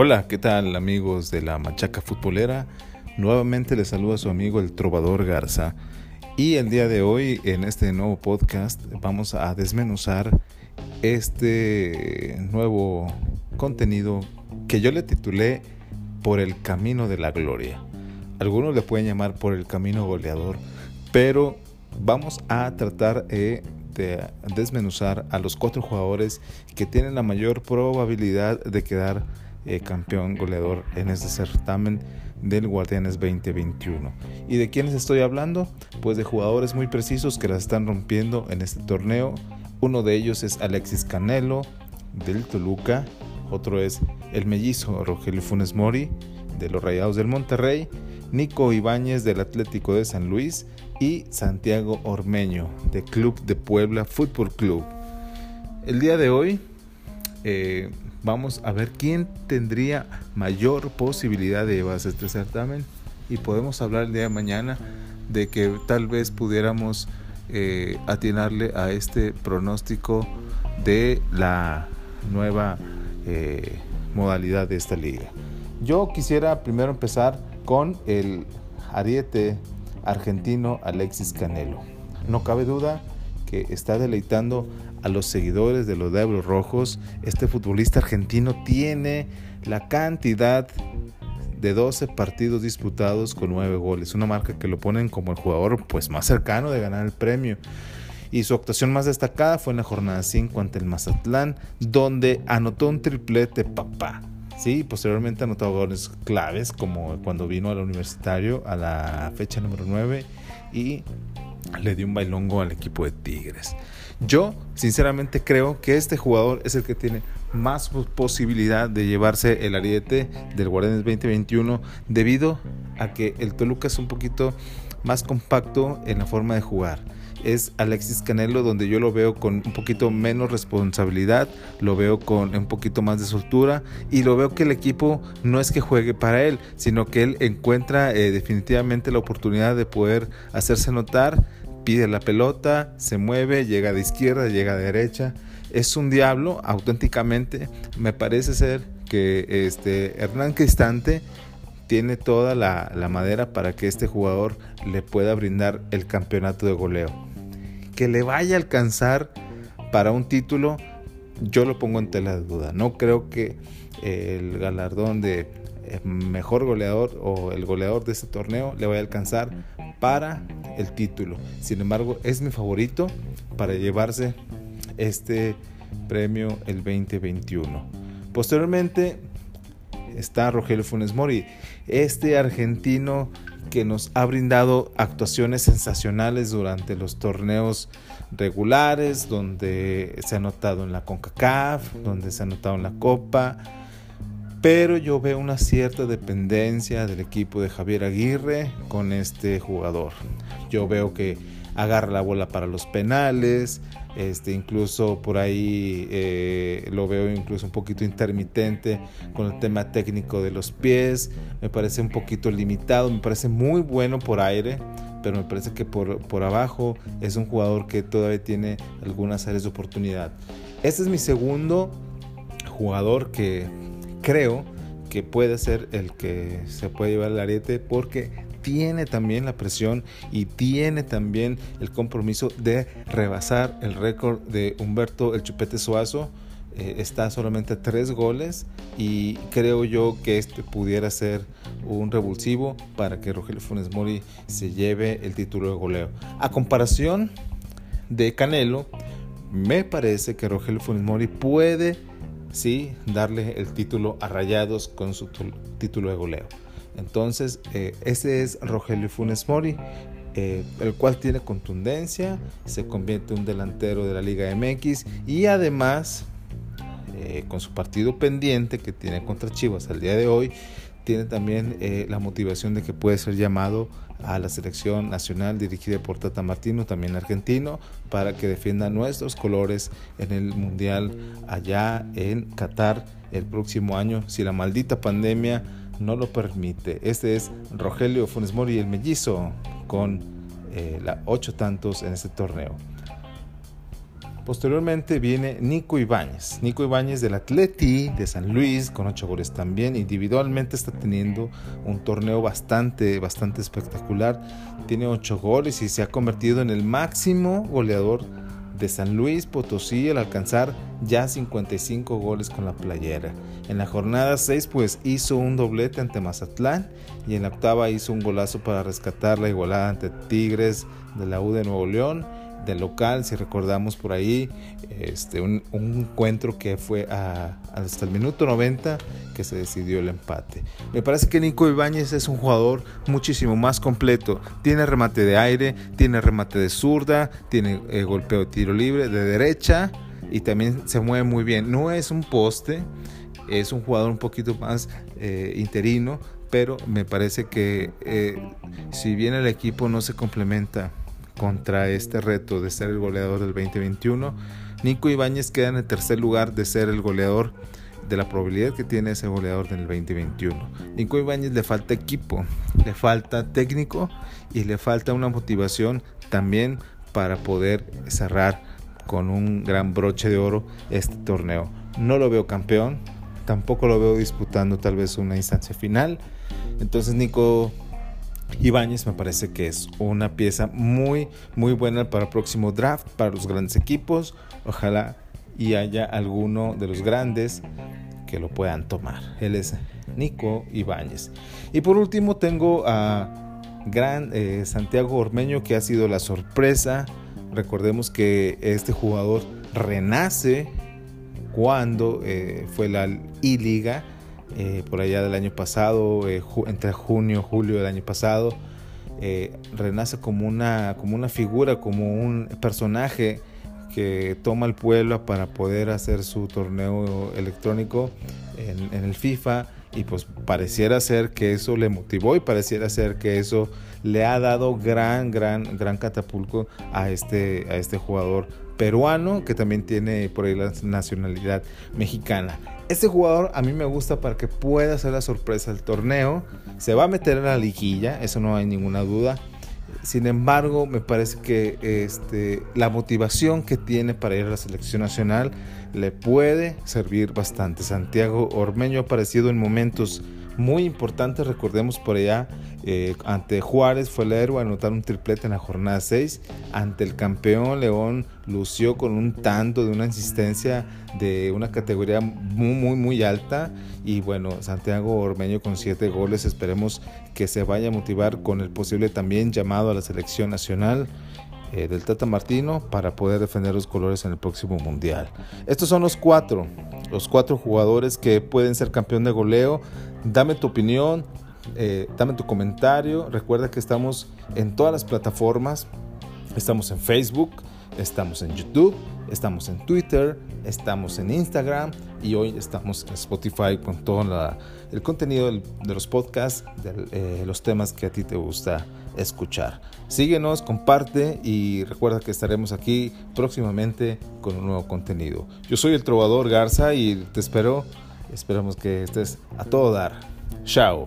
Hola, ¿qué tal amigos de la Machaca Futbolera? Nuevamente les saluda su amigo el Trovador Garza y el día de hoy en este nuevo podcast vamos a desmenuzar este nuevo contenido que yo le titulé Por el Camino de la Gloria. Algunos le pueden llamar por el camino goleador, pero vamos a tratar de desmenuzar a los cuatro jugadores que tienen la mayor probabilidad de quedar eh, campeón goleador en este certamen del Guardianes 2021. ¿Y de quiénes estoy hablando? Pues de jugadores muy precisos que la están rompiendo en este torneo. Uno de ellos es Alexis Canelo del Toluca, otro es el mellizo Rogelio Funes Mori de los Rayados del Monterrey, Nico Ibáñez del Atlético de San Luis y Santiago Ormeño de Club de Puebla Fútbol Club. El día de hoy eh, vamos a ver quién tendría mayor posibilidad de llevarse este certamen y podemos hablar el día de mañana de que tal vez pudiéramos eh, atinarle a este pronóstico de la nueva eh, modalidad de esta liga. Yo quisiera primero empezar con el ariete argentino Alexis Canelo. No cabe duda que está deleitando a los seguidores de los Diablos Rojos. Este futbolista argentino tiene la cantidad de 12 partidos disputados con 9 goles, una marca que lo ponen como el jugador pues más cercano de ganar el premio. Y su actuación más destacada fue en la jornada 5 ante el Mazatlán, donde anotó un triplete papá. Sí, posteriormente anotó goles claves como cuando vino al universitario a la fecha número 9 y le dio un bailongo al equipo de Tigres. Yo sinceramente creo que este jugador es el que tiene más posibilidad de llevarse el ariete del Guardianes 2021 debido a que el Toluca es un poquito más compacto en la forma de jugar. Es Alexis Canelo donde yo lo veo con un poquito menos responsabilidad, lo veo con un poquito más de soltura y lo veo que el equipo no es que juegue para él, sino que él encuentra eh, definitivamente la oportunidad de poder hacerse notar pide la pelota, se mueve, llega de izquierda, llega de derecha. Es un diablo, auténticamente. Me parece ser que este Hernán Cristante tiene toda la, madera para que este jugador le pueda brindar el campeonato de goleo. Que le vaya a alcanzar para un título, yo lo pongo en tela de duda. No creo que el galardón de eh, mejor goleador o el goleador de este torneo le vaya a alcanzar para el título. Sin embargo, es mi favorito para llevarse este premio el 2021. Posteriormente está Rogelio Funes Mori, este argentino que nos ha brindado actuaciones sensacionales durante los torneos regulares, donde se ha notado en la CONCACAF, donde se ha notado en la Copa, pero yo veo una cierta dependencia del equipo de Javier Aguirre con este jugador. Yo veo que agarra la bola para los penales, este, incluso por ahí eh, lo veo incluso un poquito intermitente con el tema técnico de los pies, me parece un poquito limitado, me parece muy bueno por aire, pero me parece que por, por abajo es un jugador que todavía tiene algunas áreas de oportunidad. Este es mi segundo jugador que creo que puede ser el que se puede llevar el ariete porque tiene también la presión y tiene también el compromiso de rebasar el récord de Humberto el Chupete Suazo. Eh, está solamente a tres goles y creo yo que este pudiera ser un revulsivo para que Rogelio Funes Mori se lleve el título de goleo. A comparación de Canelo, me parece que Rogelio Funes Mori puede sí darle el título a Rayados con su título de goleo. Entonces, eh, ese es Rogelio Funes Mori, eh, el cual tiene contundencia, se convierte en un delantero de la Liga MX y además, eh, con su partido pendiente que tiene contra Chivas al día de hoy, tiene también la motivación de que puede ser llamado a la selección nacional dirigida por Tata Martino, también argentino, para que defienda nuestros colores en el Mundial allá en Qatar el próximo año, si la maldita pandemia no lo permite. Este es Rogelio Funes Mori, el mellizo, con eh, la ocho tantos en este torneo. Posteriormente viene Nico Ibáñez. Nico Ibáñez del Atleti de San Luis con 8 goles también. Individualmente está teniendo un torneo bastante, bastante espectacular. Tiene 8 goles y se ha convertido en el máximo goleador de San Luis Potosí al alcanzar ya 55 goles con la playera. En la jornada 6 pues hizo un doblete ante Mazatlán y en la octava hizo un golazo para rescatar la igualada ante Tigres de la U de Nuevo León del local, si recordamos por ahí, este, un, encuentro que fue hasta el minuto 90 que se decidió el empate. Me parece que Nico Ibáñez es un jugador muchísimo más completo. Tiene remate de aire, tiene remate de zurda, tiene eh, golpeo de tiro libre de derecha y también se mueve muy bien. No es un poste, es un jugador un poquito más eh, interino, pero me parece que eh, si bien el equipo no se complementa contra este reto de ser el goleador del 2021. Nico Ibáñez queda en el tercer lugar de ser el goleador de la probabilidad que tiene ese goleador en el 2021. Nico Ibáñez le falta equipo, le falta técnico y le falta una motivación también para poder cerrar con un gran broche de oro este torneo. No lo veo campeón, tampoco lo veo disputando tal vez una instancia final. Entonces Nico Ibáñez me parece que es una pieza muy, muy buena para el próximo draft, para los grandes equipos. Ojalá y haya alguno de los grandes que lo puedan tomar. Él es Nico Ibáñez. Y por último tengo a gran eh, Santiago Ormeño que ha sido la sorpresa. Recordemos que este jugador renace cuando eh, fue la I-Liga eh, por allá del año pasado, eh, entre junio y julio del año pasado, eh, renace como una, como una figura, como un personaje que toma el pueblo para poder hacer su torneo electrónico en, el FIFA. Y pues pareciera ser que eso le motivó y pareciera ser que eso le ha dado gran, gran, gran catapulco a este, a este jugador peruano que también tiene por ahí la nacionalidad mexicana. Este jugador a mí me gusta para que pueda hacer la sorpresa del torneo. Se va a meter en la liguilla, eso no hay ninguna duda. Sin embargo, me parece que este, la motivación que tiene para ir a la selección nacional le puede servir bastante. Santiago Ormeño ha aparecido en momentos muy importante, recordemos por allá, eh, ante Juárez fue el héroe anotar un triplete en la jornada 6, ante el campeón León lució con un tanto de una insistencia de una categoría muy muy muy alta. Y bueno, Santiago Ormeño con 7 goles, esperemos que se vaya a motivar con el posible también llamado a la selección nacional. Eh, del Tata Martino para poder defender los colores en el próximo mundial. Estos son los cuatro, los cuatro jugadores que pueden ser campeón de goleo. Dame tu opinión, eh, dame tu comentario. Recuerda que estamos en todas las plataformas. Estamos en Facebook, estamos en YouTube, estamos en Twitter, estamos en Instagram y hoy estamos en Spotify con todo el contenido de los podcasts, de eh, los temas que a ti te gusta escuchar. Síguenos, comparte y recuerda que estaremos aquí próximamente con un nuevo contenido. Yo soy el Trovador Garza y te espero. Esperamos que estés a todo dar. Chao.